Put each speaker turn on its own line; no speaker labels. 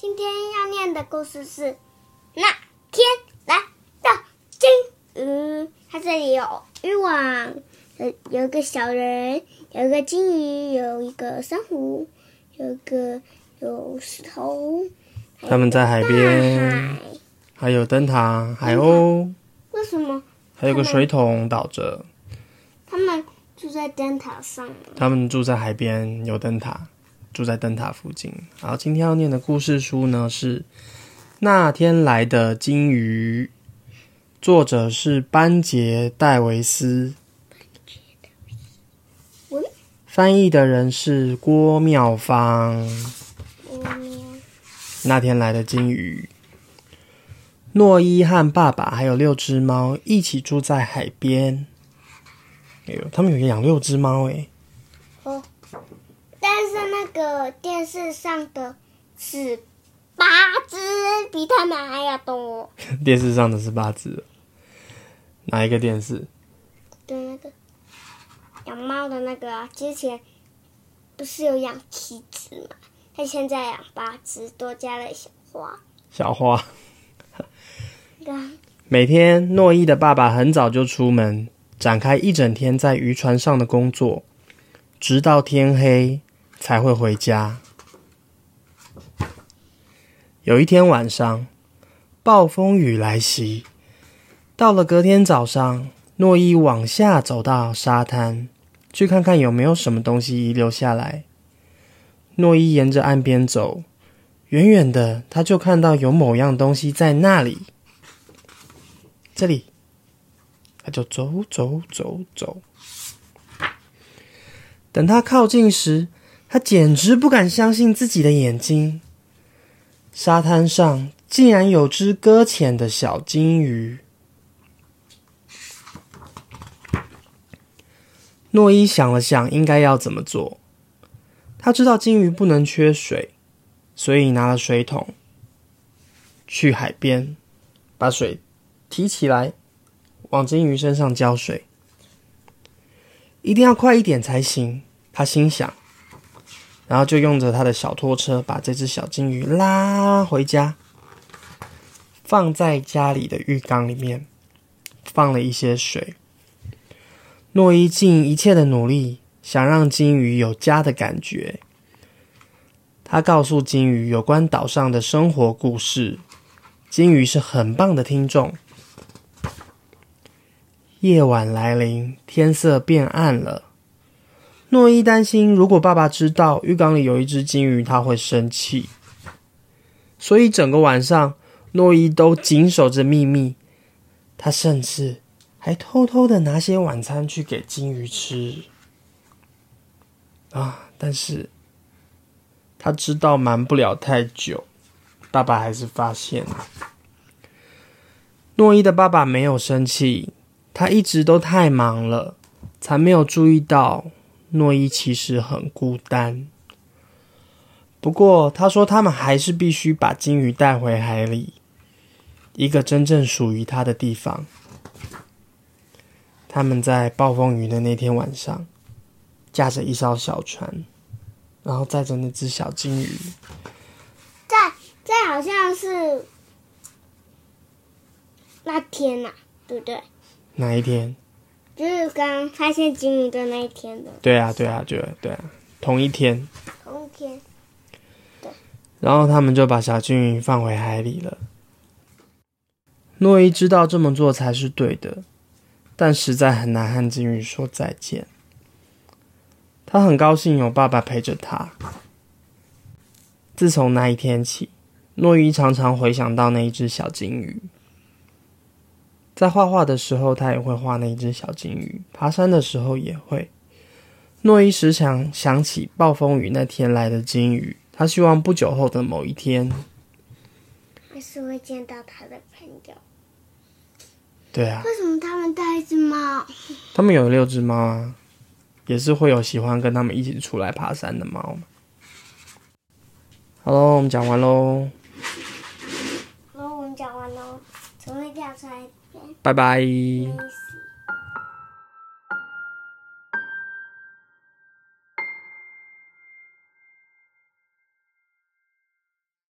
今天要念的故事是《那天来到金鱼》。它这里有渔网，有有一个小人，有一个金鱼，有一个珊瑚，有一个有石头。
他们在海边，还有灯塔、海鸥。
为什么？
还有个水桶倒着。
他们住在灯塔上。
他们住在海边，有灯塔，住在灯塔附近。好，今天要念的故事书呢是《那天来的金鱼》，作者是班杰·戴维斯，翻译的人是郭妙芳。那天来的金鱼，诺伊和爸爸还有六只猫一起住在海边。哎呦，他们有养六只猫哎。
哦，但是那个电视上的是八只，比他们还要多。
电视上的是八只，哪一个电视？
对，那个养猫的那个啊，之前不是有养七只吗？他现在养八只，多加了小花。
小花。每天，诺伊的爸爸很早就出门，展开一整天在渔船上的工作，直到天黑才会回家。有一天晚上，暴风雨来袭。到了隔天早上，诺伊往下走到沙滩，去看看有没有什么东西遗留下来。诺伊沿着岸边走，远远的他就看到有某样东西在那里。这里，他就走走走走。等他靠近时，他简直不敢相信自己的眼睛。沙滩上竟然有只搁浅的小金鱼。诺伊想了想，应该要怎么做。他知道金鱼不能缺水，所以拿了水桶去海边，把水提起来，往金鱼身上浇水。一定要快一点才行，他心想。然后就用着他的小拖车把这只小金鱼拉回家，放在家里的浴缸里面，放了一些水。诺伊尽一切的努力。想让金鱼有家的感觉，他告诉金鱼有关岛上的生活故事。金鱼是很棒的听众。夜晚来临，天色变暗了。诺伊担心，如果爸爸知道浴缸里有一只金鱼，他会生气。所以整个晚上，诺伊都紧守着秘密。他甚至还偷偷的拿些晚餐去给金鱼吃。啊！但是他知道瞒不了太久，爸爸还是发现了。诺伊的爸爸没有生气，他一直都太忙了，才没有注意到诺伊其实很孤单。不过他说，他们还是必须把金鱼带回海里，一个真正属于他的地方。他们在暴风雨的那天晚上。驾着一艘小船，然后载着那只小金鱼。
在在好像是那天呐，对不对？
哪一天？
就是刚发现金鱼的那一天的。
对啊，对啊，对啊，对啊，同一天。
同一天。对。
然后他们就把小金鱼放回海里了。诺伊知道这么做才是对的，但实在很难和金鱼说再见。他很高兴有爸爸陪着他。自从那一天起，诺伊常常回想到那一只小金鱼。在画画的时候，他也会画那一只小金鱼；爬山的时候也会。诺伊时常想起暴风雨那天来的金鱼，他希望不久后的某一天，
还是会见到他的朋友。
对啊。
为什么他们带一只猫？
他们有六只猫啊。也是会有喜欢跟他们一起出来爬山的猫嘛。好喽，我们讲完喽。
好，我们讲完喽。从那跳出来。
拜拜。